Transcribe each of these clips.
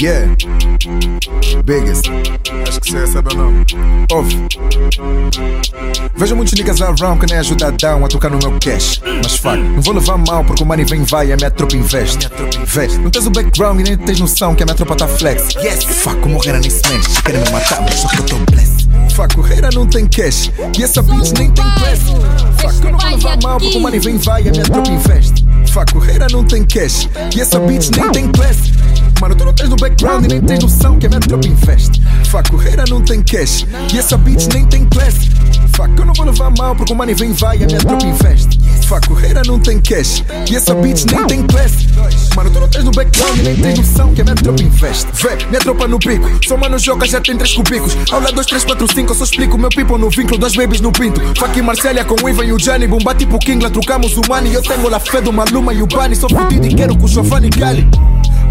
Yeah. Biggest. Acho que você recebe o nome. Ouve. Vejo muitos niggas around que nem ajuda a tocar no meu cash. Mas fuck, não vou levar mal porque o money vem vai e a minha tropa investe. Vê, não tens o background e nem tens noção que a minha tropa tá flex. Yes, fuck, o morrer nem se mexe. Querem me matar, mas só que eu tô blessed. Fuck, o Reira não tem cash e essa bitch nem tem class. Fuck, não vou levar mal porque o money vem vai e a minha tropa investe. Fuck, o Reira não tem cash e essa bitch nem tem class. Mano, tu não tens no background e nem tens noção que a minha tropa investe. Fuck, o Reira não tem cash e essa bitch nem tem class. Fuck, eu não vou levar mal porque o money vem vai e a minha tropa investe. Fuck, o Reira não tem cash e essa bitch nem tem class. Mano, tu não tens no background e nem tens noção que a minha tropa investe. Vê, minha tropa no pico, só mano joga já tem três cubicos. Aula 2, 3, 4, 5, eu só explico meu people no vínculo, dois babies no pinto. Fuck Marcélia com o Ivan e o Johnny, bomba tipo Kingla, trocamos o money. Eu tenho la fé do Maluma e o Bani, sou fudido e quero com o Giovanni Gali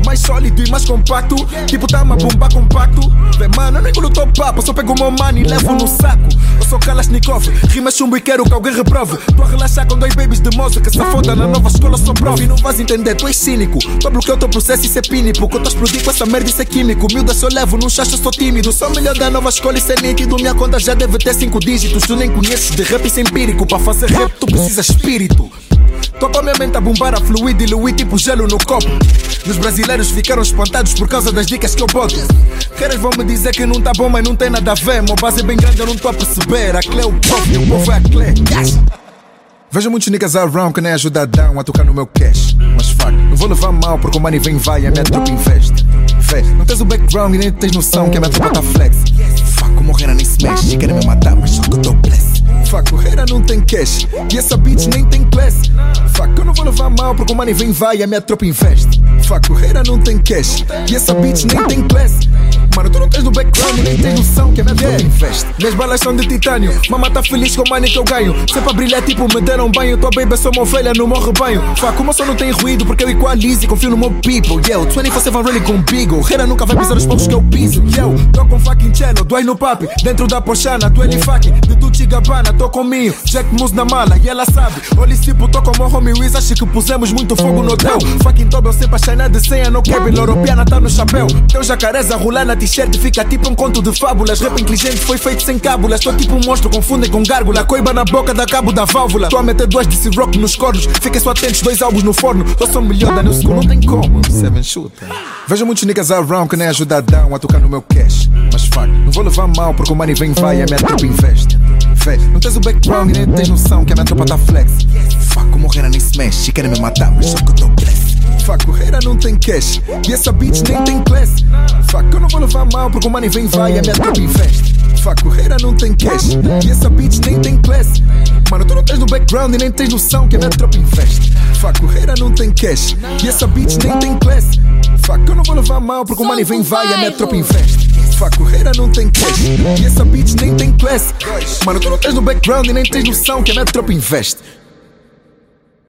mais sólido e mais compacto. Tipo, tá uma bomba compacto. Vê, mano, eu nem no teu papo, só pego o meu money e levo no saco. Eu sou Kalashnikov, rima chumbo e quero que alguém reprove. Tô a relaxar com dois babies de moça que se foda na nova escola, sou prof. E não vais entender, tu és cínico. Tô bloqueio o teu processo, isso é pínico. Que eu tô explodir com essa merda, isso é químico. Miúda, se eu levo num chacho, sou tímido. Sou melhor da nova escola, isso é nítido. Minha conta já deve ter cinco dígitos. Tu nem conheces de rap, isso é empírico. Para fazer rap, tu precisas espírito. Topa minha mente a bombar a fluido e diluir tipo gelo no copo. Os brasileiros ficaram espantados por causa das dicas que eu boto. Queres vão me dizer que não tá bom, mas não tem nada a ver. Meu base é bem grande, eu não tô a perceber. A Clé, o prof e o povo é a Clé. Yes. Vejo muitos niggas around que nem ajuda a tocar no meu cash. Mas fuck, não vou levar mal porque o money vem vai e a minha tropa investe. Vê, não tens o background e nem tens noção que a minha tropa tá flex. Fuck, o morrer nem se mexe, querem me matar, mas só que eu tô blessed. Fuck, o Reira não tem cash e essa bitch nem tem class. Porque o money vem vai e a minha tropa investe. Fuck, o Reira não tem cash e essa bitch nem tem class. Tens noção que a minha tropa investe. Minhas balas são de titânio, mama tá feliz com o money que eu ganho. Sempre a brilhar tipo me deram banho, tua baby sou uma ovelha no meu rebanho. Fuck, o meu som não tem ruído porque eu equalizo e confio no meu people. Yo, 24-7 really com Bigo. Reira nunca vai pisar os pontos que eu piso. Yo, tô com fucking cello, do no papi, dentro da pochana, tu ele fucking, de Gucci Gabbana, tô comigo, Jack Moose na mala e ela sabe. Olha tipo, tô com o meu homie Wiz, acho que pusemos muito fogo no hotel. Fucking Tobel sempre a China de senha no cabin, europeana tá no chapéu. Teu jacarés a rolar na t-shirt fica tipo um conto de fábulas. Rap inteligente foi feito sem cábulas. Tô tipo um monstro, confundem com gárgula. Coiba na boca da cabo da válvula. Tô a meter duas de rock nos cornos. Fiquem só atentos, dois álbuns no forno. Tô só melhor da New School, não tem como. Seven shooter. Vejo muitos niggas around que nem ajuda a tocar no meu cash. Mas fuck, não vou levar mal porque o money vem vai e a minha tropa investe. Vê, não tens o background e nem tens noção que a minha tropa tá flex. Fuck, o morrer nem se mexe, querem me matar, mas só que eu tô blessed. Fuck, o Reira não tem cash e essa bitch nem tem class. Fuck, eu não vou levar mal porque o money vem vai e a minha tropa investe. Fuck, o Reira não tem cash e essa bitch nem tem class. Mano, tu não tens no background e nem tens noção que a minha tropa investe. Fuck, o Reira não tem cash e essa bitch nem tem class. Fuck, eu não vou levar mal porque o money vem vai e a minha tropa investe. Fuck, o Reira não tem cash e essa bitch nem tem class. Mano, tu não tens no background e nem tens noção que a minha tropa investe.